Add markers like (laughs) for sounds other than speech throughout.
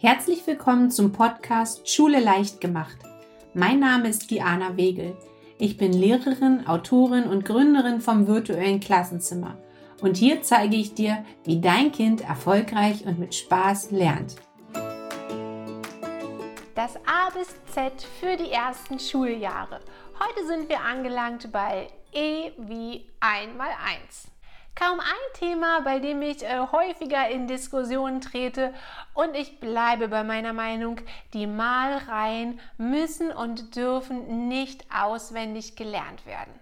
Herzlich willkommen zum Podcast Schule leicht gemacht. Mein Name ist Diana Wegel. Ich bin Lehrerin, Autorin und Gründerin vom virtuellen Klassenzimmer. Und hier zeige ich dir, wie dein Kind erfolgreich und mit Spaß lernt. Das A bis Z für die ersten Schuljahre. Heute sind wir angelangt bei E wie 1 mal 1 kaum ein Thema, bei dem ich äh, häufiger in Diskussionen trete und ich bleibe bei meiner Meinung, die Malreihen müssen und dürfen nicht auswendig gelernt werden.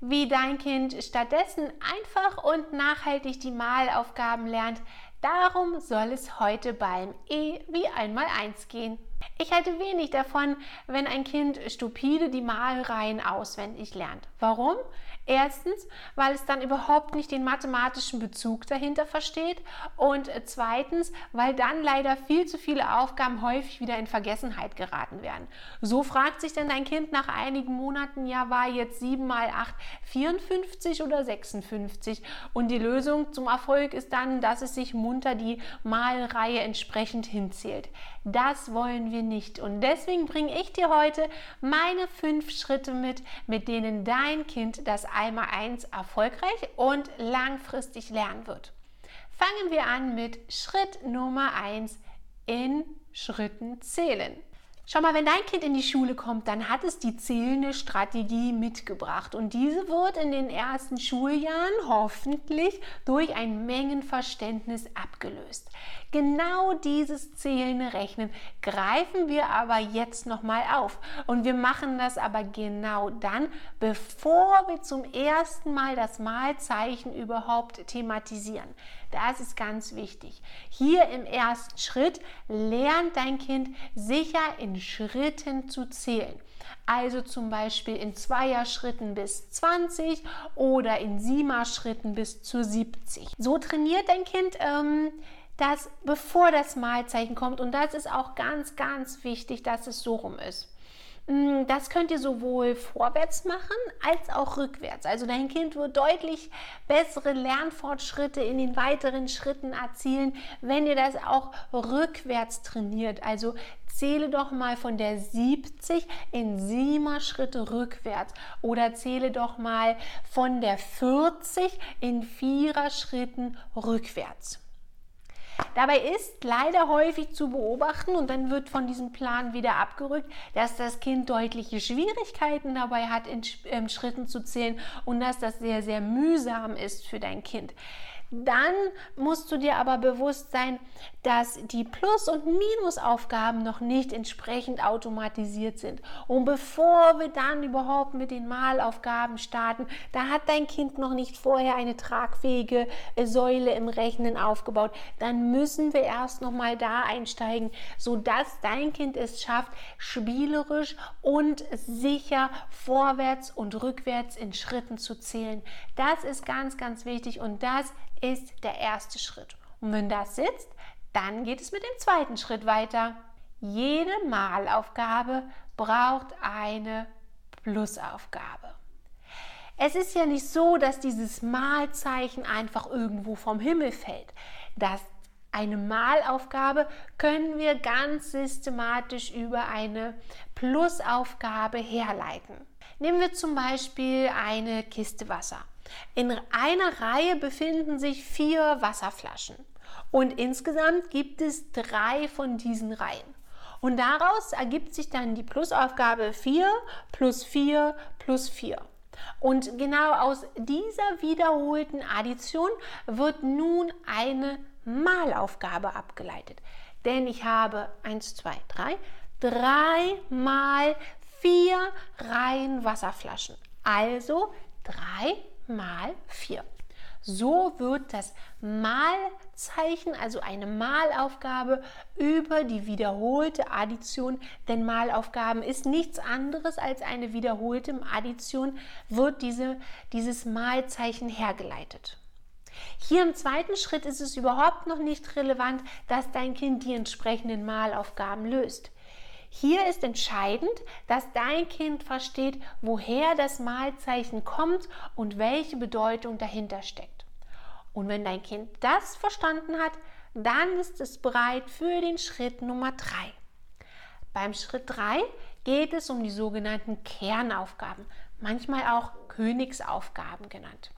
Wie dein Kind stattdessen einfach und nachhaltig die Malaufgaben lernt, darum soll es heute beim E wie einmal eins gehen. Ich halte wenig davon, wenn ein Kind stupide die Malreihen auswendig lernt. Warum? Erstens, weil es dann überhaupt nicht den mathematischen Bezug dahinter versteht und zweitens, weil dann leider viel zu viele Aufgaben häufig wieder in Vergessenheit geraten werden. So fragt sich dann dein Kind nach einigen Monaten, ja, war jetzt 7 mal 8 54 oder 56? Und die Lösung zum Erfolg ist dann, dass es sich munter die Malreihe entsprechend hinzählt. Das wollen wir nicht und deswegen bringe ich dir heute meine fünf Schritte mit, mit denen dein Kind das einmal eins erfolgreich und langfristig lernen wird. Fangen wir an mit Schritt Nummer eins in Schritten zählen. Schau mal, wenn dein Kind in die Schule kommt, dann hat es die zählende Strategie mitgebracht und diese wird in den ersten Schuljahren hoffentlich durch ein Mengenverständnis abgelöst. Genau dieses zählende Rechnen greifen wir aber jetzt nochmal auf und wir machen das aber genau dann, bevor wir zum ersten Mal das Malzeichen überhaupt thematisieren. Das ist ganz wichtig. Hier im ersten Schritt lernt dein Kind sicher in Schritten zu zählen. Also zum Beispiel in Zweier-Schritten bis 20 oder in Siemer-Schritten bis zu 70. So trainiert dein Kind ähm, das, bevor das Malzeichen kommt. Und das ist auch ganz, ganz wichtig, dass es so rum ist. Mm, das könnt ihr sowohl vorwärts machen als auch rückwärts. Also dein Kind wird deutlich bessere Lernfortschritte in den weiteren Schritten erzielen, wenn ihr das auch rückwärts trainiert. Also zähle doch mal von der 70 in 7 Schritte rückwärts oder zähle doch mal von der 40 in 4 Schritten rückwärts. Dabei ist leider häufig zu beobachten und dann wird von diesem Plan wieder abgerückt, dass das Kind deutliche Schwierigkeiten dabei hat, in, in Schritten zu zählen und dass das sehr, sehr mühsam ist für dein Kind. Dann musst du dir aber bewusst sein, dass die Plus- und Minusaufgaben noch nicht entsprechend automatisiert sind. Und bevor wir dann überhaupt mit den Malaufgaben starten, da hat dein Kind noch nicht vorher eine tragfähige äh, Säule im Rechnen aufgebaut, dann müssen wir erst noch mal da einsteigen, sodass dein Kind es schafft, spielerisch und sicher vorwärts und rückwärts in Schritten zu zählen. Das ist ganz, ganz wichtig und das ist der erste Schritt. Und wenn das sitzt, dann geht es mit dem zweiten Schritt weiter. Jede Malaufgabe braucht eine Plusaufgabe. Es ist ja nicht so, dass dieses Malzeichen einfach irgendwo vom Himmel fällt. Das eine Malaufgabe können wir ganz systematisch über eine Plusaufgabe herleiten. Nehmen wir zum Beispiel eine Kiste Wasser. In einer Reihe befinden sich vier Wasserflaschen und insgesamt gibt es drei von diesen Reihen. Und daraus ergibt sich dann die Plusaufgabe 4 plus 4 plus 4. Und genau aus dieser wiederholten Addition wird nun eine Malaufgabe abgeleitet. Denn ich habe 1, 2, 3, 3 mal 4 Reihen Wasserflaschen. Also 3 mal 4. So wird das Malzeichen, also eine Malaufgabe, über die wiederholte Addition, denn Malaufgaben ist nichts anderes als eine wiederholte Addition, wird diese, dieses Malzeichen hergeleitet. Hier im zweiten Schritt ist es überhaupt noch nicht relevant, dass dein Kind die entsprechenden Malaufgaben löst. Hier ist entscheidend, dass dein Kind versteht, woher das Malzeichen kommt und welche Bedeutung dahinter steckt. Und wenn dein Kind das verstanden hat, dann ist es bereit für den Schritt Nummer 3. Beim Schritt 3 geht es um die sogenannten Kernaufgaben, manchmal auch Königsaufgaben genannt.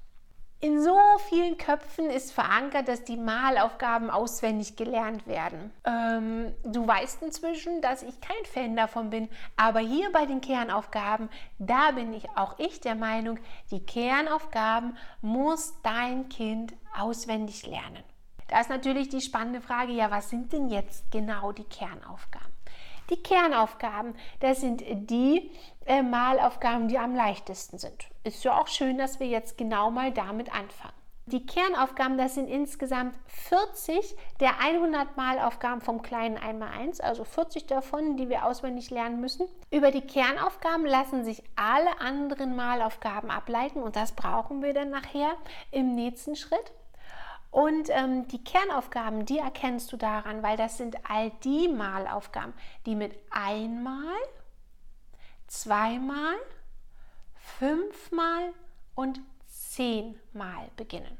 In so vielen Köpfen ist verankert, dass die Malaufgaben auswendig gelernt werden. Ähm, du weißt inzwischen, dass ich kein Fan davon bin, aber hier bei den Kernaufgaben, da bin ich auch ich der Meinung, die Kernaufgaben muss dein Kind auswendig lernen. Da ist natürlich die spannende Frage, ja, was sind denn jetzt genau die Kernaufgaben? Die Kernaufgaben, das sind die äh, Malaufgaben, die am leichtesten sind. Ist ja auch schön, dass wir jetzt genau mal damit anfangen. Die Kernaufgaben, das sind insgesamt 40 der 100 Malaufgaben vom kleinen 1x1, also 40 davon, die wir auswendig lernen müssen. Über die Kernaufgaben lassen sich alle anderen Malaufgaben ableiten und das brauchen wir dann nachher im nächsten Schritt. Und ähm, die Kernaufgaben, die erkennst du daran, weil das sind all die Malaufgaben, die mit einmal, zweimal, fünfmal und zehnmal beginnen.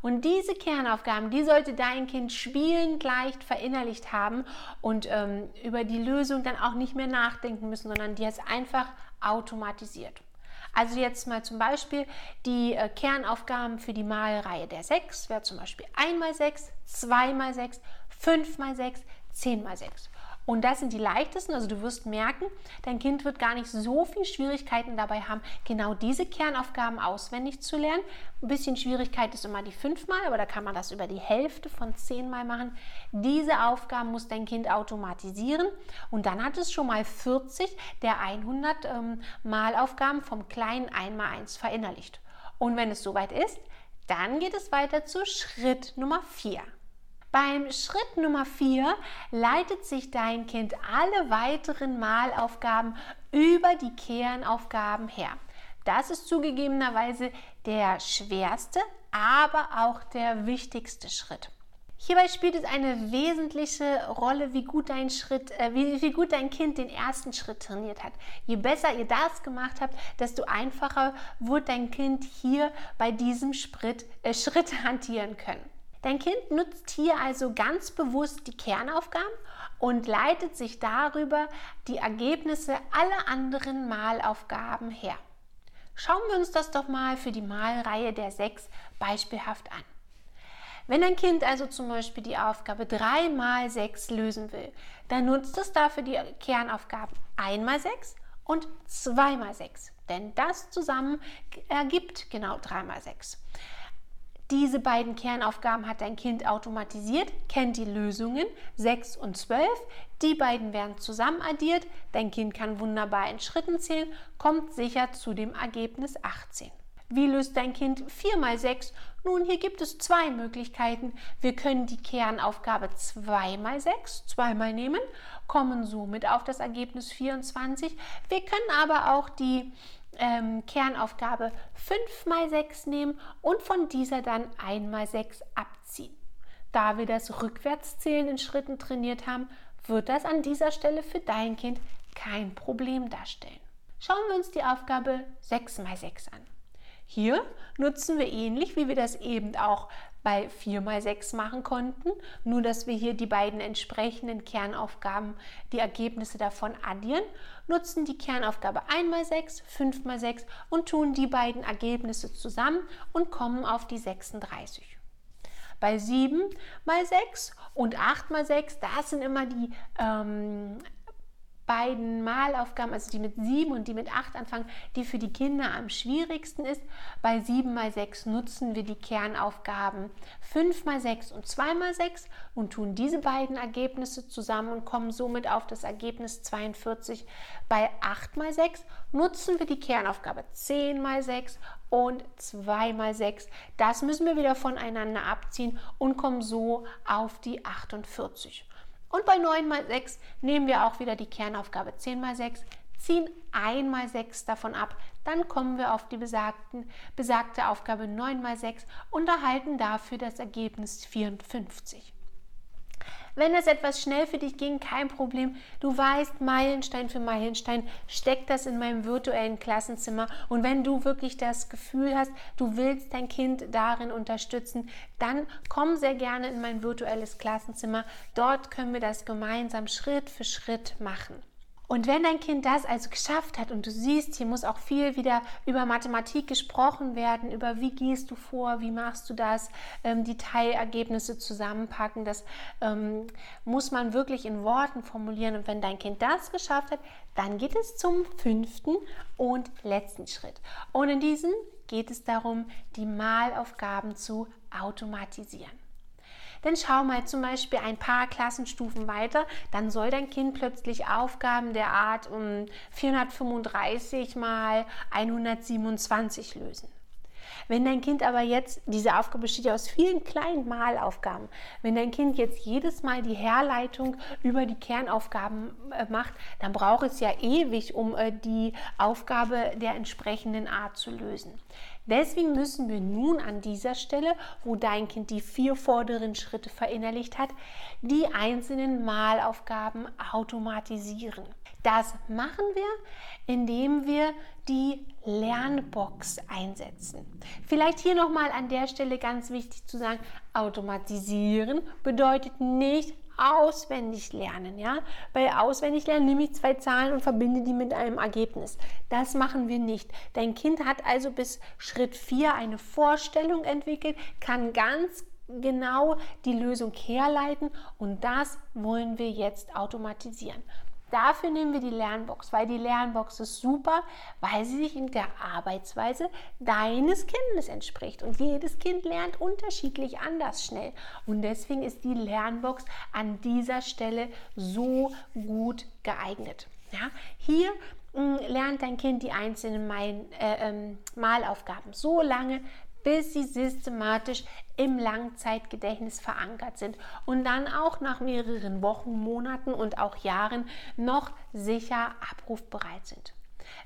Und diese Kernaufgaben, die sollte dein Kind spielend leicht verinnerlicht haben und ähm, über die Lösung dann auch nicht mehr nachdenken müssen, sondern die ist einfach automatisiert. Also jetzt mal zum Beispiel die äh, Kernaufgaben für die Malreihe der 6 wäre zum Beispiel 1 mal 6, 2 mal 6, 5 mal 6, 10 mal 6. Und das sind die leichtesten. Also du wirst merken, dein Kind wird gar nicht so viel Schwierigkeiten dabei haben, genau diese Kernaufgaben auswendig zu lernen. Ein bisschen Schwierigkeit ist immer die fünfmal, aber da kann man das über die Hälfte von zehnmal machen. Diese Aufgaben muss dein Kind automatisieren und dann hat es schon mal 40 der 100 ähm, Malaufgaben vom kleinen 1x1 verinnerlicht. Und wenn es soweit ist, dann geht es weiter zu Schritt Nummer 4. Beim Schritt Nummer 4 leitet sich dein Kind alle weiteren Malaufgaben über die Kernaufgaben her. Das ist zugegebenerweise der schwerste, aber auch der wichtigste Schritt. Hierbei spielt es eine wesentliche Rolle, wie gut dein Schritt, äh, wie, wie, gut dein Kind den ersten Schritt trainiert hat. Je besser ihr das gemacht habt, desto einfacher wird dein Kind hier bei diesem Schritt, äh, Schritt (laughs) hantieren können. Dein Kind nutzt hier also ganz bewusst die Kernaufgaben und leitet sich darüber die Ergebnisse aller anderen Malaufgaben her. Schauen wir uns das doch mal für die Malreihe der 6 beispielhaft an. Wenn ein Kind also zum Beispiel die Aufgabe 3 mal 6 lösen will, dann nutzt es dafür die Kernaufgaben 1 mal 6 und 2 mal 6, denn das zusammen ergibt genau 3 mal 6. Diese beiden Kernaufgaben hat dein Kind automatisiert, kennt die Lösungen 6 und 12. Die beiden werden zusammen addiert. Dein Kind kann wunderbar in Schritten zählen, kommt sicher zu dem Ergebnis 18. Wie löst dein Kind 4 mal 6? Nun, hier gibt es zwei Möglichkeiten. Wir können die Kernaufgabe 2 mal 6 zweimal nehmen, kommen somit auf das Ergebnis 24. Wir können aber auch die ähm, Kernaufgabe 5 mal 6 nehmen und von dieser dann 1 mal 6 abziehen. Da wir das Rückwärtszählen in Schritten trainiert haben, wird das an dieser Stelle für dein Kind kein Problem darstellen. Schauen wir uns die Aufgabe 6 mal 6 an. Hier nutzen wir ähnlich, wie wir das eben auch bei 4 mal 6 machen konnten, nur dass wir hier die beiden entsprechenden Kernaufgaben, die Ergebnisse davon addieren, nutzen die Kernaufgabe 1 mal 6, 5 mal 6 und tun die beiden Ergebnisse zusammen und kommen auf die 36. Bei 7 mal 6 und 8 mal 6, das sind immer die ähm, beiden Malaufgaben, also die mit 7 und die mit 8 anfangen, die für die Kinder am schwierigsten ist. Bei 7 mal 6 nutzen wir die Kernaufgaben 5 mal 6 und 2 mal 6 und tun diese beiden Ergebnisse zusammen und kommen somit auf das Ergebnis 42. Bei 8 mal 6 nutzen wir die Kernaufgabe 10 mal 6 und 2 mal 6. Das müssen wir wieder voneinander abziehen und kommen so auf die 48. Und bei 9 mal 6 nehmen wir auch wieder die Kernaufgabe 10 mal 6, ziehen 1 mal 6 davon ab, dann kommen wir auf die besagten, besagte Aufgabe 9 mal 6 und erhalten dafür das Ergebnis 54. Wenn das etwas schnell für dich ging, kein Problem. Du weißt, Meilenstein für Meilenstein, steck das in meinem virtuellen Klassenzimmer. Und wenn du wirklich das Gefühl hast, du willst dein Kind darin unterstützen, dann komm sehr gerne in mein virtuelles Klassenzimmer. Dort können wir das gemeinsam Schritt für Schritt machen. Und wenn dein Kind das also geschafft hat und du siehst, hier muss auch viel wieder über Mathematik gesprochen werden, über wie gehst du vor, wie machst du das, ähm, die Teilergebnisse zusammenpacken, das ähm, muss man wirklich in Worten formulieren. Und wenn dein Kind das geschafft hat, dann geht es zum fünften und letzten Schritt. Und in diesem geht es darum, die Malaufgaben zu automatisieren. Denn schau mal zum Beispiel ein paar Klassenstufen weiter, dann soll dein Kind plötzlich Aufgaben der Art um 435 mal 127 lösen. Wenn dein Kind aber jetzt, diese Aufgabe besteht ja aus vielen kleinen Malaufgaben, wenn dein Kind jetzt jedes Mal die Herleitung über die Kernaufgaben äh, macht, dann braucht es ja ewig, um äh, die Aufgabe der entsprechenden Art zu lösen. Deswegen müssen wir nun an dieser Stelle, wo dein Kind die vier vorderen Schritte verinnerlicht hat, die einzelnen Malaufgaben automatisieren. Das machen wir, indem wir die Lernbox einsetzen. Vielleicht hier nochmal an der Stelle ganz wichtig zu sagen, automatisieren bedeutet nicht auswendig lernen. Ja? Bei auswendig lernen nehme ich zwei Zahlen und verbinde die mit einem Ergebnis. Das machen wir nicht. Dein Kind hat also bis Schritt 4 eine Vorstellung entwickelt, kann ganz genau die Lösung herleiten und das wollen wir jetzt automatisieren. Dafür nehmen wir die Lernbox, weil die Lernbox ist super, weil sie sich in der Arbeitsweise deines Kindes entspricht. Und jedes Kind lernt unterschiedlich anders schnell. Und deswegen ist die Lernbox an dieser Stelle so gut geeignet. Ja, hier mm, lernt dein Kind die einzelnen Mal, äh, ähm, Malaufgaben so lange, bis sie systematisch im Langzeitgedächtnis verankert sind und dann auch nach mehreren Wochen, Monaten und auch Jahren noch sicher abrufbereit sind.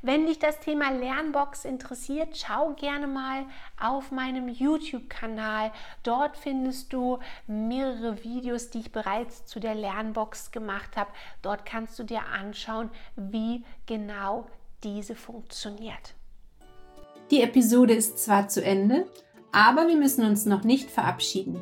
Wenn dich das Thema Lernbox interessiert, schau gerne mal auf meinem YouTube-Kanal. Dort findest du mehrere Videos, die ich bereits zu der Lernbox gemacht habe. Dort kannst du dir anschauen, wie genau diese funktioniert. Die Episode ist zwar zu Ende, aber wir müssen uns noch nicht verabschieden.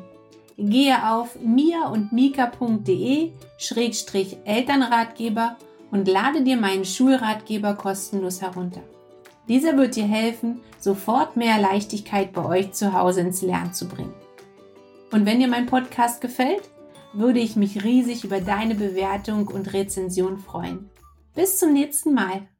Gehe auf mia und mika.de-elternratgeber und lade dir meinen Schulratgeber kostenlos herunter. Dieser wird dir helfen, sofort mehr Leichtigkeit bei euch zu Hause ins Lernen zu bringen. Und wenn dir mein Podcast gefällt, würde ich mich riesig über deine Bewertung und Rezension freuen. Bis zum nächsten Mal.